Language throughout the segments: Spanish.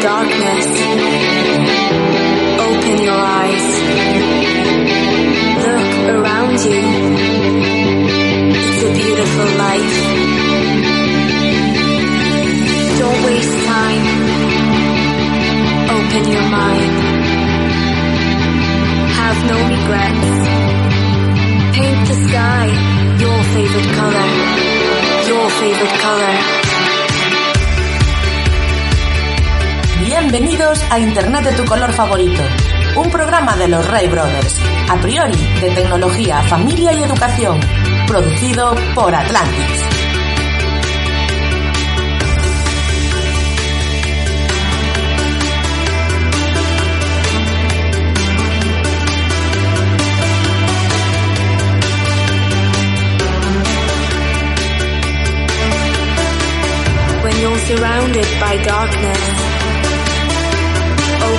surrounded a Internet de tu color favorito, un programa de los Ray Brothers, a priori de tecnología, familia y educación, producido por Atlantis. When you're surrounded by darkness,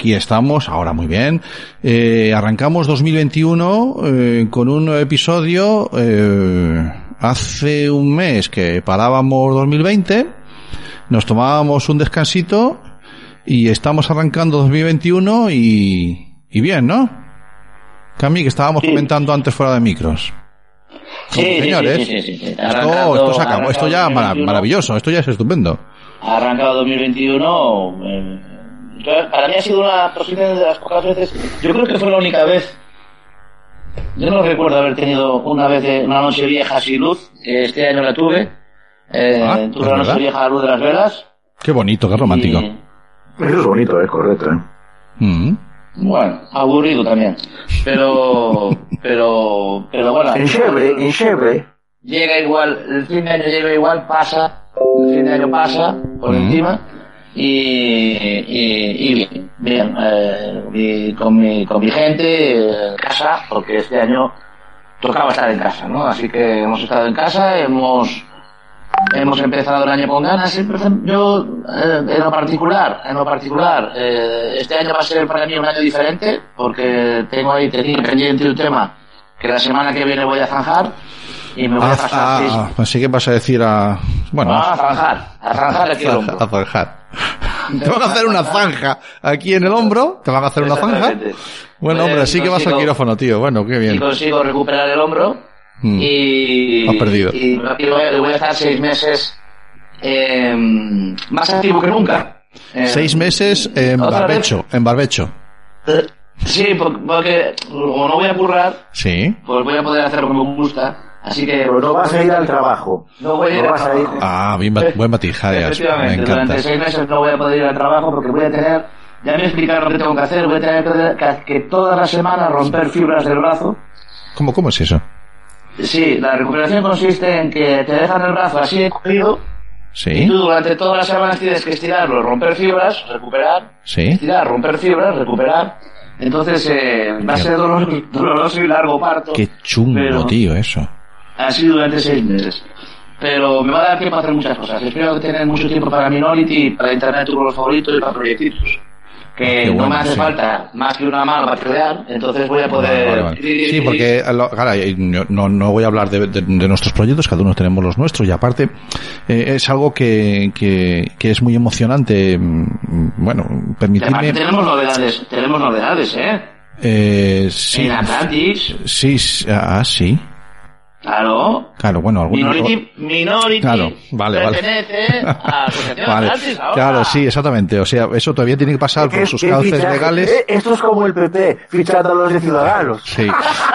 Aquí estamos, ahora muy bien. Eh, arrancamos 2021 eh, con un episodio. Eh, hace un mes que parábamos 2020, nos tomábamos un descansito y estamos arrancando 2021 y, y bien, ¿no? Cami, que estábamos comentando antes fuera de micros. Sí, sí, señores. Esto, se acabó, esto ya mara- 2021, maravilloso, esto ya es estupendo. Ha arrancado 2021. Eh, yo- para mí ha sido una de las pocas veces. Yo creo que fue la única vez. Yo no recuerdo haber tenido una vez de- una noche vieja sin luz. que Este año la tuve. Eh, Ah, tuve ¿es la noche verdad? vieja a la luz de las velas. Qué bonito, qué romántico. y, Eso es bonito, es correcto, ¿eh? Mm. bueno, aburrido también. Pero, pero, pero bueno. En Chevre, en Chevre. llega igual, el fin de año llega igual, pasa, el fin de año pasa por Mm. encima y, y, bien, bien, eh, con, mi, con mi gente eh, en casa, porque este año tocaba estar en casa, ¿no? Así que hemos estado en casa, hemos hemos empezado el año con ganas. Yo, eh, en lo particular, en lo particular, eh, este año va a ser para mí un año diferente, porque tengo ahí tenía pendiente un tema que la semana que viene voy a zanjar y me voy a Ah, pasar seis- ah, así que vas a decir a... Bueno, Ah, a zanjar, a zanjar aquí el hombro. a zanjar. Te van a hacer una zanja aquí en el hombro, te van a hacer una zanja. Bueno, hombre, Pues así que vas al quirófano, tío. Bueno, qué Si bien. consigo recuperar el hombro Mm. y, Has perdido. y, y voy, a- a estar seis meses eh, más activo que nunca. Eh, Seis meses en barbecho, en barbecho. eh, sí, por- porque como no voy a currar, Sí. pues voy a poder hacer lo que me gusta. Así que no vas a ir al trabajo. no voy a ir no al vas a ir. Ah, bien, buen matiz, Efectivamente, encanta. durante seis meses no voy a poder ir al trabajo porque voy a tener, ya me explicaron lo que tengo que hacer, voy a tener que, que todas las semanas romper fibras del brazo. ¿Cómo, cómo es eso? Sí, la recuperación consiste en que te dejan el brazo así cogido y Sí, tú durante todas las semanas tienes que estirarlo, romper fibras, recuperar, sí. estirar, romper fibras, recuperar. Entonces eh, va a ser doloroso, doloroso y largo parto. Qué chungo, pero tío, eso. Así durante seis meses. Pero me va a dar tiempo a hacer muchas cosas. Espero tener mucho tiempo para Minolity, para Internet tu color favorito y para proyectitos. Que Qué no bueno, me hace sí. falta más que una mano para crear, entonces voy a poder... Vale, vale. Sí, porque lo- eh, no, no- voy a hablar de, de- de nuestros proyectos, cada uno tenemos los nuestros y aparte eh, es algo que, que, que es muy emocionante, mm, bueno, permitirme... tenemos novedades, tenemos novedades, ¿eh? Eh, sí, En Atlantis, sí, ah, sí. Claro. Claro, bueno, algún... Minority, Minority Claro, vale, vale. pertenece a Asociación Vale. Atlantis ahora. Claro, sí, exactamente. O sea, eso todavía tiene que pasar por sus cauces fichaje? legales. Eh, Esto es como el PP, fichando a los de Ciudadanos. Sí,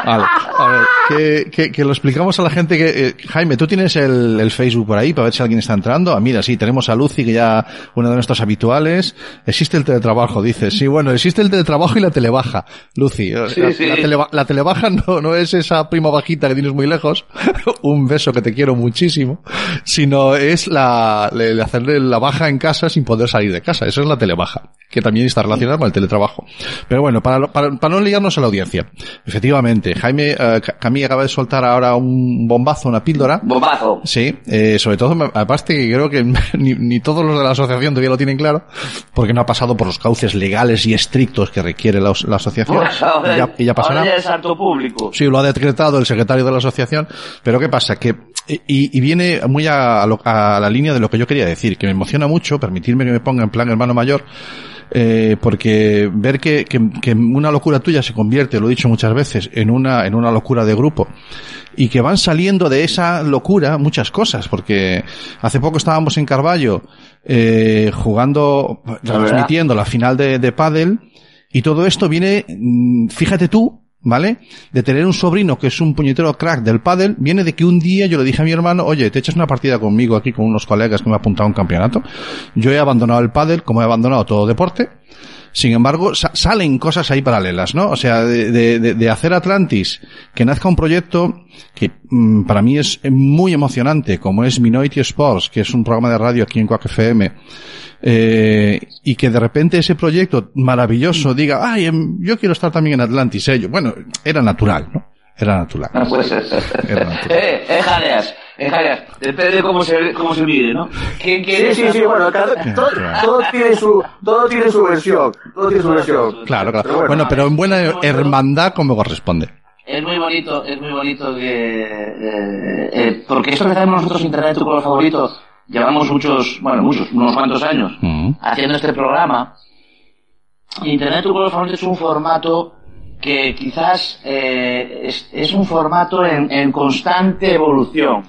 vale. A ver, que, que, que lo explicamos a la gente que... eh, Jaime, ¿tú tienes el, el Facebook por ahí para ver si alguien está entrando? Ah, mira, sí, tenemos a Lucy, que ya una de nuestros habituales. Existe el teletrabajo, dice. Sí, bueno, existe el teletrabajo y la telebaja. Lucy, eh, Sí, la, sí. la teleba- la telebaja no, no es esa prima bajita que tienes muy lejos. Un beso que te quiero muchísimo. Sino es la, le hacerle la baja en casa sin poder salir de casa. Eso es la telebaja. Que también está relacionada con el teletrabajo. Pero bueno, para, para, para no liarnos a la audiencia. Efectivamente, Jaime, Ca- Camille acaba de soltar ahora un bombazo, una píldora. Bombazo. Sí, eh, sobre todo, aparte que creo que ni, ni todos los de la asociación todavía lo tienen claro, porque no ha pasado por los cauces legales y estrictos que requiere la, la asociación. Pues ahora, y, ya, y ya pasará. ahora ya es harto público. Sí, lo ha decretado el secretario de la asociación, pero ¿qué pasa? Que, y, y viene muy a, a lo- a la línea de lo que yo quería decir, que me emociona mucho, permitirme que me ponga en plan hermano mayor, eh, porque ver que, que, que una locura tuya se convierte, lo he dicho muchas veces, en una, en una locura de grupo, y que van saliendo de esa locura muchas cosas, porque hace poco estábamos en Carballo, eh, jugando, transmitiendo la final de, de pádel, y todo esto viene, mm, fíjate tú, ¿vale? De tener un sobrino que es un puñetero crack del pádel, viene de que un día yo le dije a mi hermano, oye, te echas una partida conmigo aquí con unos colegas que me ha apuntado a un campeonato. Yo he abandonado el pádel, como he abandonado todo deporte. Sin embargo, sa- salen cosas ahí paralelas, ¿no? O sea, de, de- de- de hacer Atlantis, que nazca un proyecto que mm, para mí es muy emocionante, como es Minority Sports, que es un programa de radio aquí en Quack FM, eh, y que de repente ese proyecto maravilloso diga, ay, em, yo quiero estar también en Atlantis, eh. Yo, bueno, era natural, ¿no? Era natural. No puede ser. Era natural. eh, eh, jadeas, eh, jadeas. Depende de cómo se, cómo se mide, ¿no? ¿Quién Sí, quiere sí, sí, bueno, cada- todo, todo tiene su, todo tiene su versión, todo tiene su versión. Claro, claro. Pero bueno, Bueno, pero en buena hermandad como corresponde. Es muy bonito, es muy bonito que... eh, eh, porque esto que hacemos nosotros, Internet, tu color favorito, llevamos muchos, bueno, muchos, unos cuantos años haciendo este programa. Internet, tu color favorito es un formato que quizás eh, es, es un formato en, en constante evolución.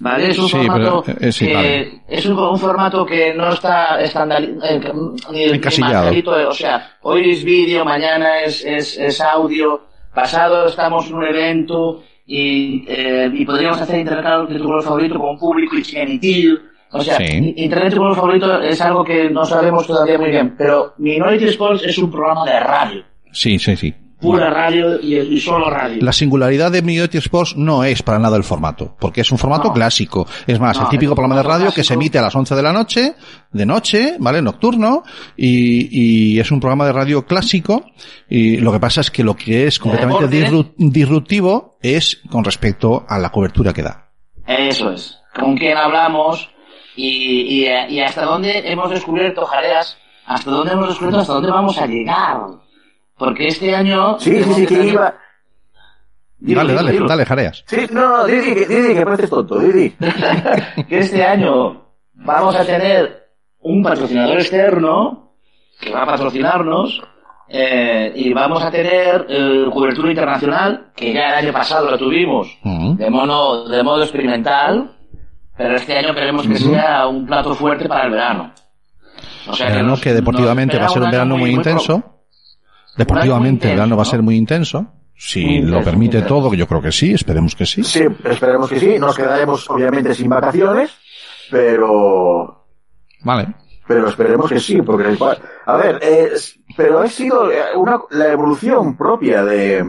¿Vale? Es un Sí, formato pero, eh, sí, que vale. es un, un formato que no está estandalizado, ni, ni Encasillado. o sea, hoy es vídeo, mañana es, es, es audio, pasado estamos en un evento y, eh, y podríamos hacer internet de tu color favorito con un público y emitir. O sea, Sí. internet color favorito es algo que no sabemos todavía muy bien, pero Minority Sports es un programa de radio, Sí, sí, sí. pura radio y, y solo radio. La singularidad de Minority Sports no es para nada el formato, porque es un formato No. clásico. Es más, No, el típico programa de radio que se emite a las 11 de la noche, de noche, ¿vale? Nocturno, y, y es un programa de radio clásico, y lo que pasa es que lo que es completamente disru- disruptivo es con respecto a la cobertura que da. Eso es. Con quién hablamos y, y, y hasta dónde hemos descubierto, Jareas, hasta dónde hemos descubierto, hasta dónde vamos a llegar. Porque este año... Sí, sí, sí, que iba. Dilo, dale, dale, dilo. dale, jareas. Sí, no, no, Didi, que- Didi, que pareces tonto, Didi. que este año vamos a tener un patrocinador externo que va a patrocinarnos eh, y vamos a tener eh, cobertura internacional que ya el año pasado la tuvimos de mono de modo experimental pero este año queremos que sea un plato fuerte para el verano o sea Verano nos- que deportivamente va a ser un verano muy, intenso. Deportivamente muy el verano va a ser muy intenso. Si Muy lo permite todo, que yo creo que sí, esperemos que sí. Sí, esperemos que sí. Nos quedaremos, obviamente, sin vacaciones, pero, Vale. pero esperemos que sí, porque, a ver, es- pero ha sido eh, una, la evolución propia de,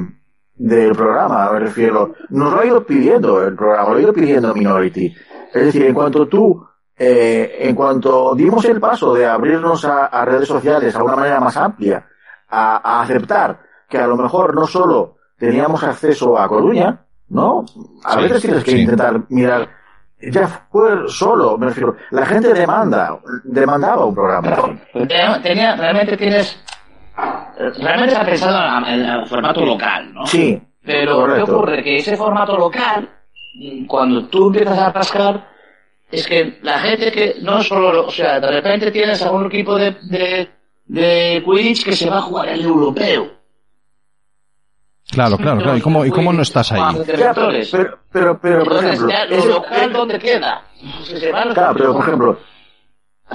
del programa, me refiero. Nos lo ha ido pidiendo el programa, lo ha ido pidiendo Minority. Es decir, en cuanto tú, eh, en cuanto dimos el paso de abrirnos a, a redes sociales a una manera más amplia, a, a aceptar que a lo mejor no solo teníamos acceso a Coruña, ¿no? A Sí, veces tienes que sí. intentar mirar, ya fue solo, me refiero, la gente demanda, demandaba un programa. Tenía, tenía- realmente tienes realmente está pensado en, en el formato local no Sí, Pero correcto. ¿qué ocurre? Que ese formato local, cuando tú empiezas a rascar, es que la gente que no solo, o sea, de repente tienes a un equipo de, de, de Quidditch que se va a jugar el europeo. Claro, claro, claro. ¿Y cómo, y cómo no estás ahí? Ya, pero, pero, pero, pero, por Entonces, ejemplo, ya, lo ese- local, ¿dónde queda? Se se van los claro, pero por ejemplo,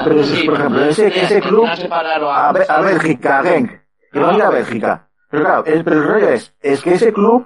pero ese- Sí, por ejemplo, pero ese, ese club a, a Bélgica, Genk, que va a ir a Bélgica. Pero claro, el, pero el rollo es, es que ese club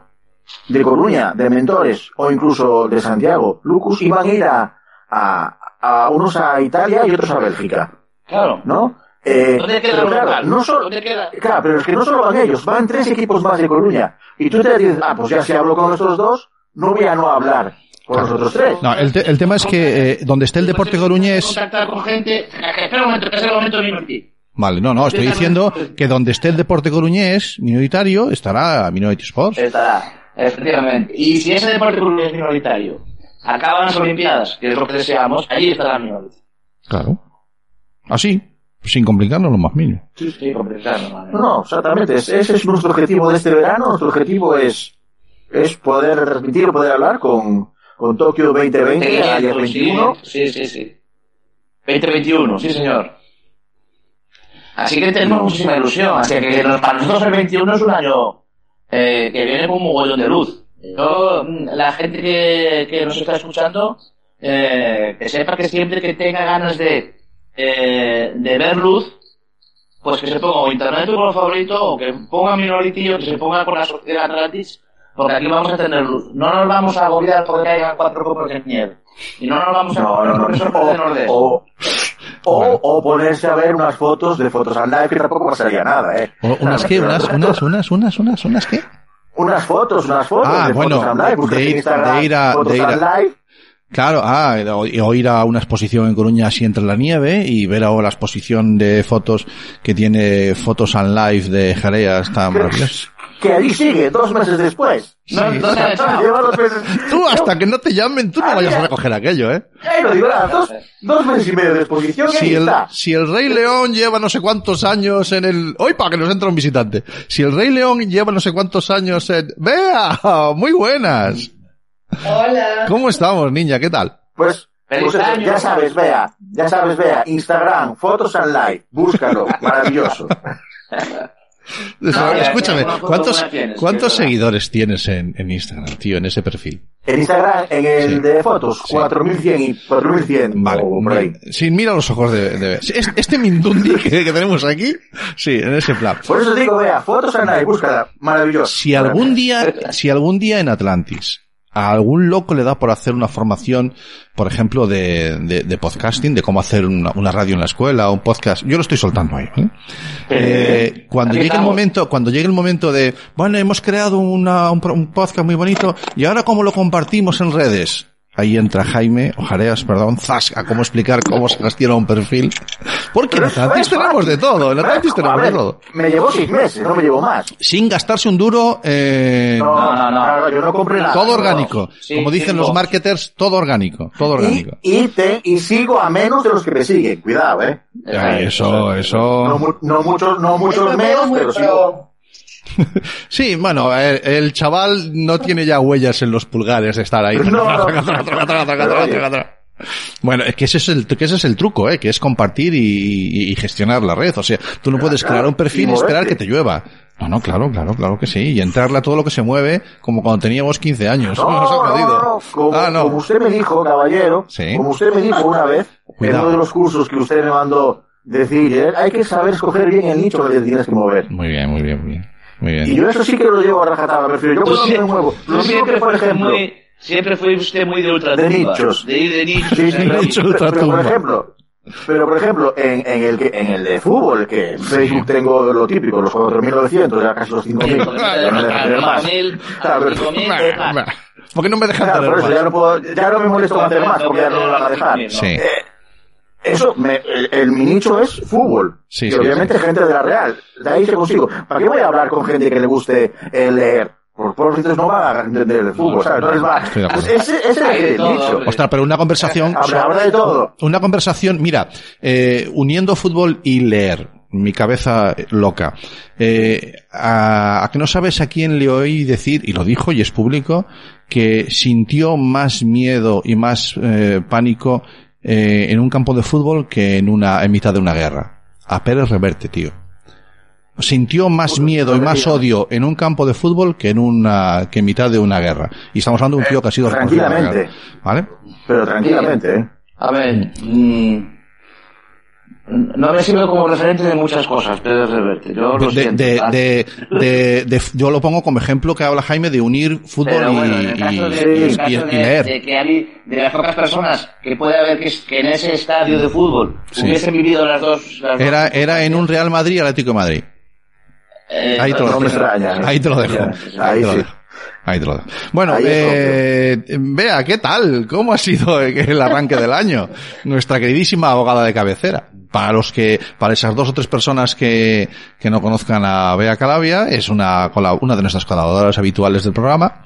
de Coruña, de Mentores, o incluso de Santiago, Lucus, iban a ir a, a, a unos a Italia y otros a Bélgica, Claro. ¿no? Eh, ¿Dónde queda pero claro, no solo, ¿Dónde queda? Claro, pero es que no solo van ellos, van tres equipos más de Coruña. Y tú te dices, ah, pues ya si hablo con estos dos, no voy a no hablar con los otros tres. No, el, te- el tema es que eh, donde esté el deporte coruñés... Contactar con gente. Espera un momento, que es el momento de Minority. Vale, no, no, estoy diciendo que donde esté el deporte coruñés minoritario estará Minority Sports. Estará, efectivamente. Y si ese deporte es minoritario, acaban las Olimpiadas, que es lo que deseamos, ahí estará minority. Claro. Así, sin complicarnos lo más mínimo. Sí, sí, complicado, ¿no? Exactamente. es- Ese es nuestro objetivo de este verano. Nuestro objetivo es, es poder transmitir, poder hablar con, con Tokio 2020, área 21. Sí, sí, sí. 2021, sí, señor. Así que tenemos muchísima ilusión. Así que para nosotros el 21 es un año eh, que viene con un mogollón de luz. Yo, mm, la gente que, que nos está escuchando, eh, que sepa que siempre que tenga ganas de, eh, de ver luz, pues que se ponga o internet color favorito o que ponga Minority o que se ponga con la sociedad Atlantis, porque aquí vamos a tener luz. No nos vamos a agobiar porque haya cuatro copos de nieve. Y no nos vamos a No, agobiar no, no. de Nordeste. O, o, o ponerse a ver unas fotos de fotos al live que tampoco pasaría nada, ¿eh? O- ¿Unas qué? ¿Unas, unas, unas, unas, unas, unas qué? Unas fotos, unas fotos Ah, de bueno, fotos live. de ir- de ir a- fotos de ir a- live. Claro, ah, o, o ir a una exposición en Coruña así entre la nieve y ver ahora la exposición de fotos que tiene fotos on live de Jarea, está maravilloso. Que allí sigue, dos meses después. No, no. Lleva dos meses. Tú hasta que no te llamen, tú no Ah, vayas a recoger aquello, ¿eh? Lo digo, nada, dos, dos meses y medio de exposición Si ahí el, está. si el Rey León lleva no sé cuántos años en el... ¡Hoy para que nos entra un visitante! Si el Rey León lleva no sé cuántos años en... ¡Vea! ¡Muy buenas! Hola. ¿Cómo estamos, niña? ¿Qué tal? Pues, pues eso, ya sabes, vea, ya sabes, vea, Instagram, fotos and live, búscalo, maravilloso. Escúchame, ya, ¿cuántos ¿cuántos, buenas tienes? ¿cuántos Que es verdad. seguidores tienes en, en Instagram, tío, en ese perfil? En Instagram, en el Sí. de fotos, Sí. 4100 y 4100 Vale, o por ahí. sí, mira los ojos de, de- es- este Mindundi que, que tenemos aquí, sí, en ese plan. Por eso digo, vea, fotos and live, búscala, maravilloso. Si algún día, si algún día en Atlantis a algún loco le da por hacer una formación, por ejemplo, de, de, de podcasting, de cómo hacer una, una radio en la escuela, un podcast, yo lo estoy soltando ahí, ¿vale? Eh, cuando aquí llegue el momento, cuando llegue el momento de, bueno, hemos creado una, un podcast muy bonito y ahora cómo lo compartimos en redes. Ahí entra Jaime, o Jareas, perdón, zas, a cómo explicar cómo se gestiona un perfil. Porque en Atlantis es tenemos de todo, en Atlantis tenemos de todo. Me llevó seis meses, no me llevó más. Sin gastarse un duro, eh, No, No, no, yo no compré nada. todo orgánico. Sí, Como dicen los marketers, todo orgánico, todo orgánico. Y, y, te, y sigo a menos de los que me siguen, cuidado, eh. Ay, eso, eso. no muchos, no muchos Me menos, pero sigo. Sí, bueno, el, el chaval no tiene ya huellas en los pulgares de estar ahí. Bueno, es que ese es el, que ese es el truco, ¿eh? Que es compartir y, gestionar la red. O sea, tú no puedes crear un perfil y esperar que te llueva. No, no, claro, claro, claro que sí. Y entrarle a todo lo que se mueve, como cuando teníamos 15 años. No, Nos ha no, no, no. Como, ah, no. como usted me dijo, caballero, Sí. como usted me dijo una vez, Cuidado. en uno de los cursos que usted me mandó decir, eh, hay que saber escoger bien el nicho que tienes que mover. Muy bien, muy bien, muy bien. Muy bien. Y yo eso sí que lo llevo a rajatabla, prefiero. Yo cuando me muevo. Lo siempre que, por ejemplo, muy, siempre fue usted muy de ultra De nichos. De ir de nichos. Sí, sí, ahí. pero, Nicho pero- pero, ultratumba. por ejemplo, pero por ejemplo, en, en el que, en el de fútbol, que en Facebook tengo lo típico, los 4.900, ya casi los 5.000, ya no me dejan tener más. Claro, pero- Bah, bah. ¿Por qué no me dejan Claro, tener por eso más? ya no puedo, ya no me molesto con hacer más, porque ya no lo van a dejar. Sí. Eh, eso, me, el, el- mi nicho es fútbol. Sí, y sí, obviamente sí. gente de la Real. De ahí se consigo. ¿Para qué voy a hablar con gente que le guste eh, leer? Por por entonces no va a entender el fútbol, ¿sabes? Entonces va. Estoy de acuerdo. Pues ese, ese es el todo, nicho. hombre. Ostras, pero una conversación... Habla, habla de todo. Una conversación, mira, eh, uniendo fútbol y leer, mi cabeza loca. Eh, a, a que no sabes a quién le oí decir, y lo dijo y es público, que sintió más miedo y más eh, pánico eh, en un campo de fútbol que en una, en mitad de una guerra. A Pérez Reverte, tío. sintió más miedo y más odio en un campo de fútbol que en una que en mitad de una guerra. Y estamos hablando de un tío que ha sido Tranquilamente. ¿Vale? Pero tranquilamente, ¿eh? A ver, mm, no me sirve como referente de muchas cosas, Pedro Reverte. Yo lo de, de, de, yo lo pongo como ejemplo que habla Jaime de unir fútbol y, leer. de que hay, de las pocas personas que puede haber que, que en ese estadio de fútbol Sí. hubiesen vivido las dos, las dos Era, era en un Real Madrid y Atlético de Madrid. eh, Ahí te lo No dejo. extraña. Ahí te lo dejo. Ahí ahí te lo dejo. Ahí te lo dejo. Bueno, es eh, vea, ¿qué tal? ¿Cómo ha sido el arranque del año? Nuestra queridísima abogada de cabecera. Para los que, para esas dos o tres personas que, que no conozcan a Bea Calavia, es una, una de nuestras colaboradoras habituales del programa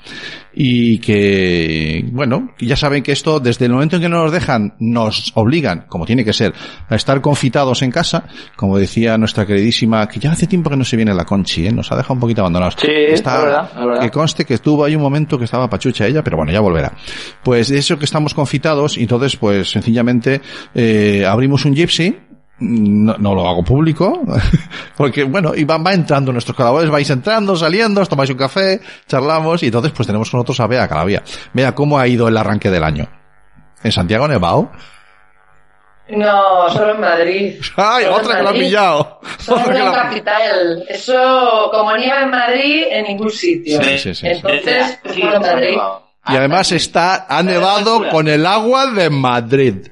y que, bueno, ya saben que esto, desde el momento en que no nos dejan, nos obligan, como tiene que ser, a estar confitados en casa, como decía nuestra queridísima, que ya hace tiempo que no se viene la Conchi, ¿eh? nos ha dejado un poquito abandonados. Sí, Está- es verdad, es verdad. que conste que estuvo ahí un momento que estaba pachucha ella, pero bueno, ya volverá. Pues de eso que estamos confitados, y entonces, pues sencillamente, eh, abrimos un gypsy, no, no lo hago público, porque bueno, y va, va entrando nuestros colaboradores, vais entrando, saliendo, os tomáis un café, charlamos, y entonces pues tenemos con nosotros a Bea Calavia. Vea cómo ha ido el arranque del año. En Santiago Nevado. No, solo en Madrid. ¡Ay, Solo en otra que lo ha pillado! Solo en lo ha- capital. Eso, como nieva en Madrid, en ningún sitio. Sí, sí, sí. Entonces, Sí, solo en se ha Madrid. Y además está, ha nevado con el agua de Madrid.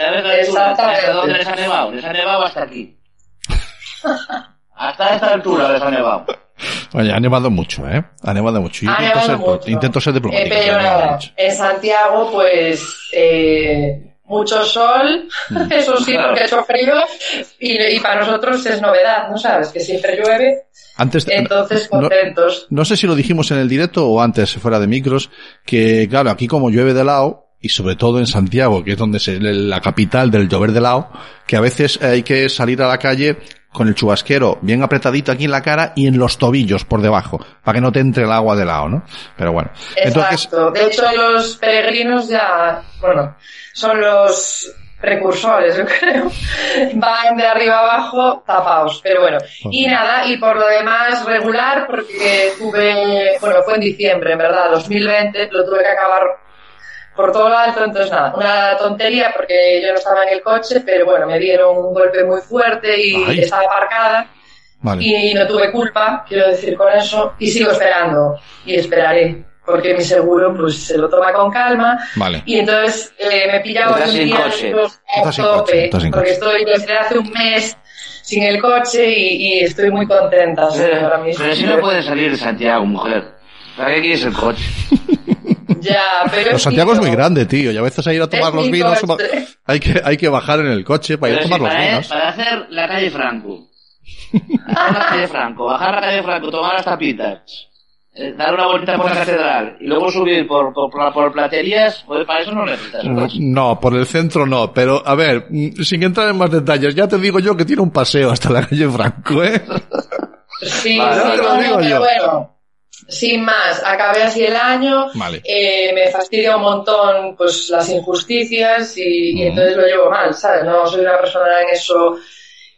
¿Sabes la altura? Exactamente. ¿Sabes dónde les ha nevado? Les ha nevado hasta aquí. hasta esta altura les ha nevado. Oye, ha nevado mucho, ¿eh? Ha nevado mucho. Yo Ha intento, nevado ser, mucho. intento ser Eh, diplomático. pero pero nada, en Santiago, pues, eh, mucho sol, Mm. eso sí, Claro. porque ha hecho frío, y, y para nosotros es novedad, ¿no sabes? Que siempre llueve, Antes, entonces no, contentos. no sé si lo dijimos en el directo o antes, fuera de micros, que claro, aquí como llueve de lado, y sobre todo en Santiago, que es donde es la capital del llover de lado, que a veces hay que salir a la calle con el chubasquero bien apretadito aquí en la cara y en los tobillos por debajo, para que no te entre el agua de lado, ¿no? Pero bueno. Entonces, Exacto. De hecho, los peregrinos ya, bueno, son los precursores, yo creo. Van de arriba abajo tapados. Pero bueno. Y nada, y por lo demás regular, porque tuve, bueno, fue en diciembre, en verdad, 2020, lo tuve que acabar por todo lo alto, entonces nada, una tontería porque yo no estaba en el coche, pero bueno, me dieron un golpe muy fuerte y Ay. estaba aparcada vale. y no tuve culpa, quiero decir con eso, y sigo esperando y esperaré, porque mi seguro pues se lo toma con calma Vale. y entonces eh, me pillaba un día a tope, porque estoy desde hace un mes sin el coche y, y estoy muy contenta sí, ahora Pero, mismo. pero si no puedes salir de Santiago, mujer. ¿Para qué quieres el coche? Ya, pero Pero Santiago es muy grande, tío, y a veces a ir a tomar los vinos, coche. hay que, hay que bajar en el coche para ir a Pero si tomar los para, vinos. para hacer la calle Franco. Bajar la calle Franco, bajar la calle Franco, tomar las tapitas. eh, dar una vuelta por la catedral y luego subir por, por, por, por platerías, pues para eso no necesitas. No, por el centro no, pero a ver, mm, sin entrar en más detalles, ya te digo yo que tiene un paseo hasta la calle Franco, ¿eh? Sí, Vale, sí, te lo no, digo pero yo. bueno, sin más, acabé así el año, Vale. eh, me fastidia un montón pues las injusticias y, entonces lo llevo mal, ¿sabes? No soy una persona en eso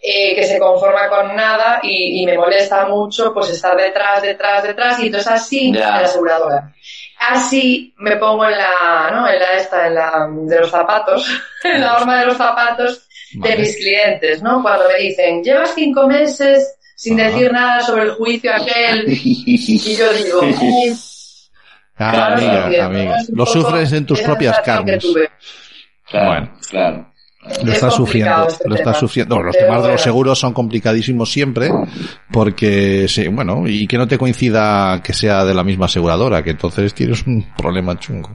eh, que se conforma con nada y, y me molesta mucho pues estar detrás, detrás, detrás y entonces así la aseguradora. Así me pongo en la, ¿no? En la esta, en la de los zapatos, en la horma de los zapatos de mis clientes, ¿no? Cuando me dicen, llevas cinco meses sin Ajá. decir nada sobre el juicio aquel, y yo digo, "Ay, Ah, claro, amiga, lo sufres en tus propias carnes. Claro, Bueno. claro. Lo Es estás sufriendo, este lo estás sufriendo. Los Pero temas de los seguros son complicadísimos siempre, porque, sí, bueno, y que no te coincida que sea de la misma aseguradora, que entonces tienes un problema chungo.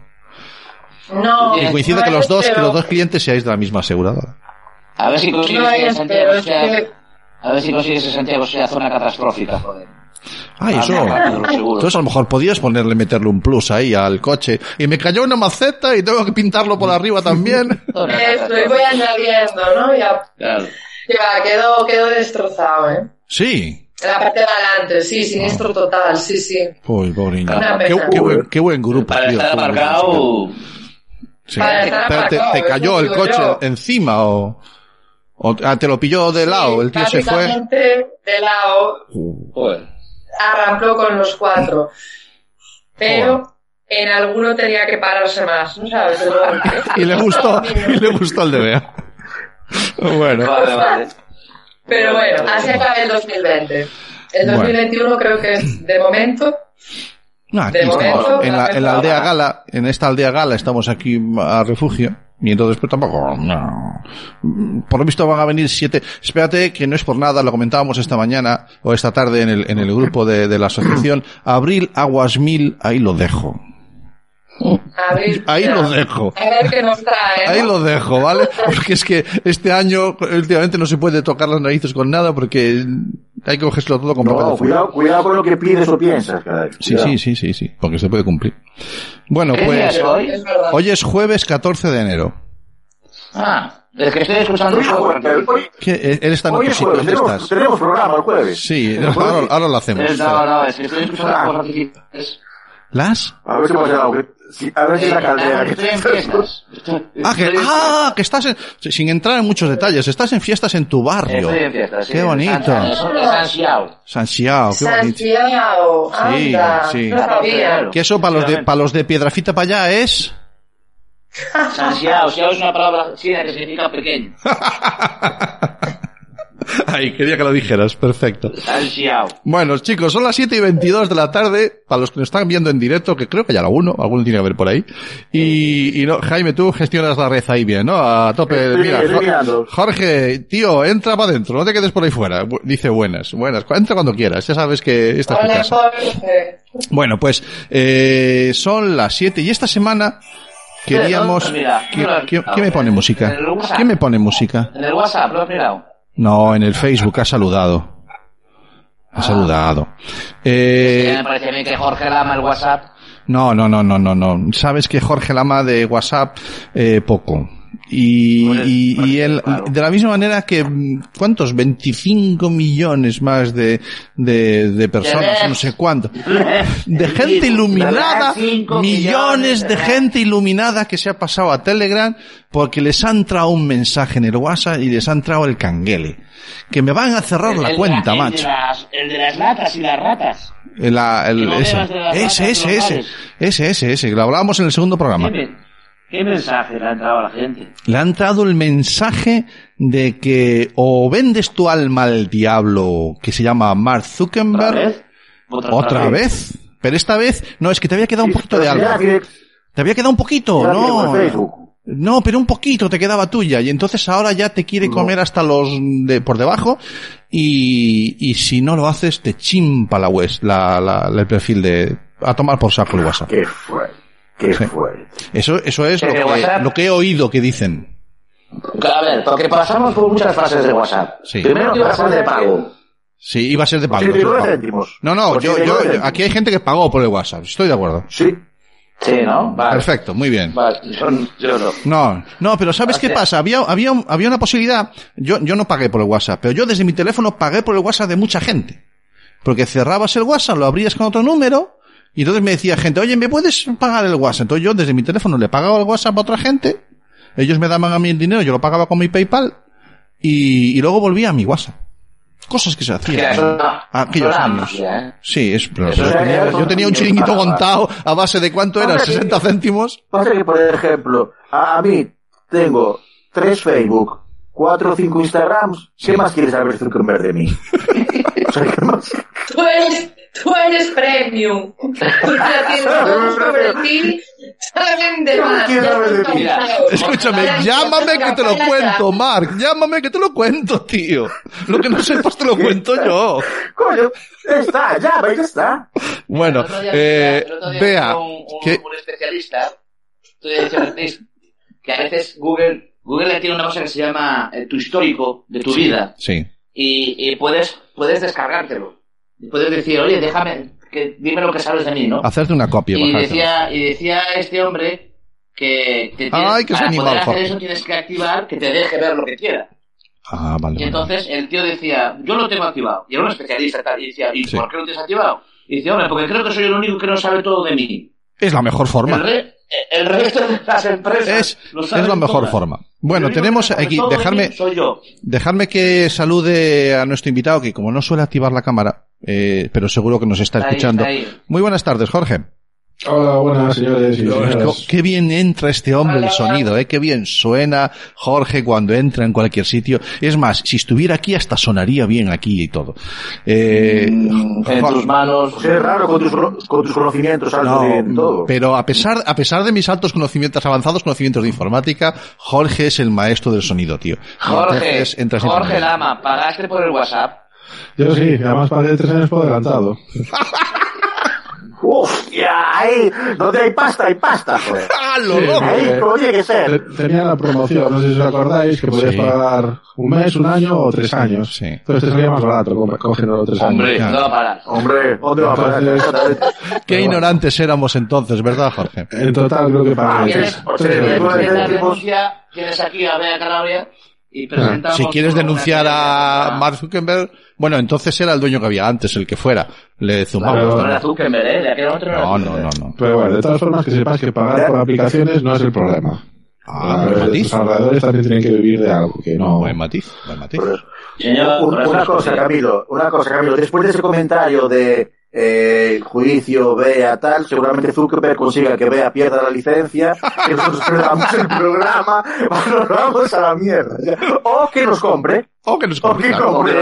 No, Y coincida no que los dos, que los dos clientes seáis de la misma aseguradora. A ver si consigues No Santiago es que- a ver si consigues que Santiago sea zona catastrófica, joder. Ah, eso. Entonces a lo mejor podías ponerle, meterle un plus ahí al coche. Y me cayó una maceta y tengo que pintarlo por arriba también. Zona Eso, y voy añadiendo, ¿no? Ya, Claro. ya quedó, quedó destrozado, ¿eh? Sí. En la parte de adelante, sí, siniestro total, sí, sí. Uy, pobre Qué, qué buen, qué buen grupo, Para tío. estar aparcado. Sí. Para estar te, cayó el coche yo. encima o... O- ah, te lo pilló de lado, el tío se fue. De lado, Joder. arrampló con los cuatro. Pero en alguno tenía que pararse más, ¿no sabes? Y le gustó, y le gustó el de Bea. Bueno, Vale, vale. Pero bueno, así acaba el 2020. El Bueno. 2021 creo que es, de momento, no, aquí estamos, momento, en la, en la la aldea gala, en esta aldea gala estamos aquí a refugio. Y entonces pues tampoco, no. Por lo visto van a venir siete. Espérate que no es por nada, lo comentábamos esta mañana o esta tarde en el, en el grupo de, de la asociación. Abril Aguas Mil, ahí lo dejo. Ahí ya. lo dejo. A ver qué nos trae. Ahí lo dejo, ¿vale? Porque es que este año últimamente no se puede tocar las narices con nada porque hay que cogerlo todo con papel No, de cuidado, cuidado con lo que pides o piensas, caray. Sí, Cuidado. sí, sí, sí, sí, porque se puede cumplir. Bueno, ¿Qué pues es hoy? Hoy es jueves 14 de enero. Ah, es que estoy escuchando Hoy es jueves, hoy- ¿Qué? Eh, Él está en hoy otro es sitio, jueves, ¿dónde tenemos, estás? tenemos programa el jueves. Sí, El ahora, jueves. ahora lo hacemos. No, no, es que estoy escuchando cosas artificiales. ¿Las? A ver si pasa A ver si la caldera. que- Estoy en fiestas. Estoy- Ah, que, ah, que estás en, sin entrar en muchos detalles, estás en fiestas en tu barrio. Estoy en fiestas. sí, Qué bonito. San- San Xiao. San Xiao, qué bonito. Santiago, Sí, anda, sí. no sabía. Que eso para los de, para los de Piedrafita para allá es... San Xiao. Xiao es una palabra china que significa pequeño. Ay, quería que lo dijeras, perfecto. Bueno, chicos, son las 7 y 22 de la tarde, para los que nos están viendo en directo, que creo que hay alguno, alguno tiene que haber por ahí. Y, y no, Jaime, tú gestionas la red ahí bien, ¿no? A tope. Sí, Mira. Jorge, tío, entra para adentro, no te quedes por ahí fuera. Dice buenas, buenas. Entra cuando quieras, ya sabes que esta es tu casa. Bueno, pues, eh, son las 7 y esta semana queríamos... ¿Qué, qué- qué me pone música? ¿Qué me pone música? En el WhatsApp, ¿lo has mirado? No, en el Facebook ha saludado. Ha saludado. Eh, Sí, me parece bien que Jorge Lama el WhatsApp. No, no, no, no, no, no. Sabes que Jorge Lama de WhatsApp, eh, poco. Y, y, y claro. de la misma manera que, mm, ¿cuántos? 25 millones más de, de, de personas, no sé cuánto. De gente iluminada, millones de gente iluminada que se ha pasado a Telegram porque les han entrado un mensaje en el WhatsApp y les ha entrado el canguele. Que me van a cerrar El- la el- cuenta, el macho. De las, el de las latas y las ratas. El, el- no ese, ese, ese, ese, ese, ese, lo hablábamos en el segundo programa. ¿Qué, me- qué mensaje le ha entrado a la gente? Le ha entrado el mensaje de que o vendes tu alma al diablo, que se llama Mark ¿Otra Zuckerberg, vez? otra vez. Pero esta vez, no, es que te había quedado un poquito de alma. Te había quedado un poquito, no. No, pero un poquito te quedaba tuya y entonces ahora ya te quiere comer hasta los de por debajo y, y si no lo haces te chimpa la web, la, la- el perfil de a tomar por saco el WhatsApp. Qué fuerte. Qué Sí. fuerte. Eso, eso es ¿Que lo que, WhatsApp? lo que he oído que dicen. A ver, porque pasamos por muchas fases de WhatsApp. Sí. Primero que iba a ser de pago. Sí, iba a ser de pago. 89 sí. No, no, yo, 89 yo, céntimos. aquí hay gente que pagó por el WhatsApp, estoy de acuerdo. Sí. Sí, ¿no? Vale. Perfecto, muy bien. Vale, yo, yo no. No, no, pero ¿sabes qué pasa? Había, había, un- había una posibilidad, yo, yo no pagué por el WhatsApp, pero yo desde mi teléfono pagué por el WhatsApp de mucha gente. Porque cerrabas el WhatsApp, lo abrías con otro número, y entonces me decía gente, oye, ¿me puedes pagar el WhatsApp? Entonces yo desde mi teléfono le pagaba el WhatsApp a otra gente, ellos me daban a mí el dinero, yo lo pagaba con mi PayPal, y, y luego volvía a mi WhatsApp. Cosas que se hacían. Aquellos años. magia, ¿eh? Sí, es, pero Eso yo, tenía, genial. yo tenía un chiringuito montado a base de cuánto era, Hombre, 60 céntimos. Pasa que, por ejemplo, a, mí tengo tres Facebook, cuatro o cinco Instagrams. ¿Qué más quieres saber Zuckerberg de mí? Tú eres, tú eres premium. Tú ya tienes todo sobre ti. Saben de. Escúchame, llámame que te lo cuento, Mark. Llámame que te lo cuento, tío. Lo que no sepas te lo cuento yo. Coño, ya está, ya, ya está. Bueno, eh, vea, un, un- que, un especialista, tú decías que a veces Google, Google tiene una cosa que se llama eh, tu histórico de tu vida sí, y, y puedes, puedes descargártelo. Y puedes decir, oye, déjame, que, dime lo que sabes de mí, ¿no? hacerte una copia. Y decía, y decía este hombre que, que tienes- Ay, que para animal, poder hacer eso tienes que activar que te deje ver lo que quiera. Ah, vale. Y vale. entonces el tío decía, yo lo tengo activado. Y era un especialista tal, y decía, ¿y Sí. por qué lo tienes activado? Y dice, hombre, porque creo que soy el único que no sabe todo de mí. Es la mejor El, forma. re- el resto de las empresas Es, lo es la mejor todas. forma. Bueno, tenemos aquí, dejarme, mí Soy yo. dejarme que salude a nuestro invitado, que como no suele activar la cámara, eh, pero seguro que nos está Está ahí, escuchando. está ahí. Muy buenas tardes, Jorge. Hola, buenas señores y señoras. Qué bien entra este hombre el sonido, ¿eh? Qué bien suena Jorge cuando entra en cualquier sitio. Es más, si estuviera aquí hasta sonaría bien aquí y todo. Eh, Mm, En Jorge- tus manos. Pues es raro con tus, con tus conocimientos altos No, de todo. pero a pesar, a pesar de mis altos conocimientos, avanzados conocimientos de informática, Jorge es el maestro del sonido, tío. Jorge, entonces Jorge. Lama, pagaste por el WhatsApp. Yo sí, además pagué tres años por adelantado. Uf, ya, ahí, donde hay pasta, hay pasta, joder. ¡Ah, lo Sí, loco! Ahí, como tiene que ser. Te- Tenía la promoción, no sé si os acordáis, que podías pagar un mes, un año o tres años. Sí. Entonces te salía más barato co- cogiendo los tres Hombre, años. No va a parar. Hombre, ¿dónde va a parar? Qué ignorantes éramos entonces, ¿verdad, Jorge? En total creo que pagué ¿Quieres, tres, por tres ser- euros. por ser- ¿Quieres denuncia? Tienes aquí a Bea Calabria y presentamos... Si quieres denunciar a Mark Zuckerberg, bueno, entonces era el dueño que había antes, el que fuera. Le zumbamos. Claro. No ¿no? era Zuckerberg, ¿eh? De aquel otro era No, no, Zuckerberg. no, no. Pero bueno, de todas formas que sepas que pagar por aplicaciones no es el problema. Ah, Los- buen matiz. Los ahorradores también tienen que vivir de algo, que no... Buen matiz, buen matiz. Señor, Un- una cosa. Camilo, una cosa, Camilo. Después de ese comentario de eh, juicio, Bea, tal, seguramente Zuckerberg consiga que Bea pierda la licencia, que nosotros perdamos el programa, nos vamos a la mierda. O que nos compre, O que nos o que compre,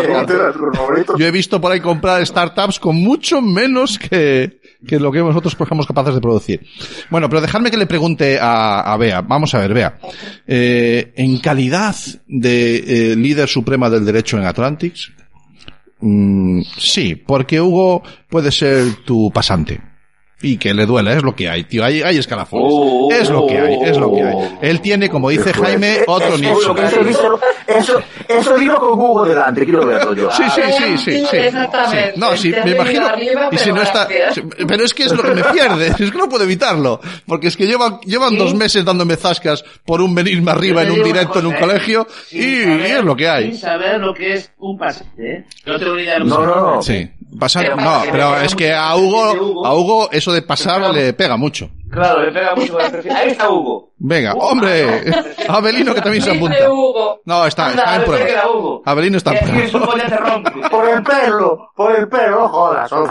compre. Yo he visto por ahí comprar startups con mucho menos que, que lo que nosotros somos capaces de producir. Bueno, pero dejadme que le pregunte a, a Bea. Vamos a ver, Bea. Eh, en calidad de eh, líder suprema del derecho en Atlantics, mm, sí, porque Hugo puede ser tu pasante. Y que le duela, es lo que hay, tío. Hay, hay escalafones. Oh, es lo que hay, es lo que hay. Él tiene, como dice Jaime, otro Eso, nicho. eso, eso, eso, eso digo con Hugo delante, quiero verlo yo. Sí, sí, sí, sí, sí. Exactamente. Sí. No, sí, me imagino. arriba, y si pero no está, pero es que es lo que me pierde, es que no puedo evitarlo, porque es que llevan, llevan Sí. dos meses dándome zascas por un venirme arriba en te un directo en un ¿eh? colegio y, saber- y es lo que hay. Sin saber lo que es un pasante, ¿eh? No tengo ni idea de lo que No, no, no. Sí, pasar, Pero no, pero es que a Hugo, a Hugo eso de pasar le pega mucho. Claro, le pega mucho. Ahí está Hugo. Venga, hombre, Abelino que también se apunta. Hugo. No, está, Anda, está en a ver, pruebas. que era Hugo. Abelino está en rompe. Por el pelo, por el pelo, jodas, hombre.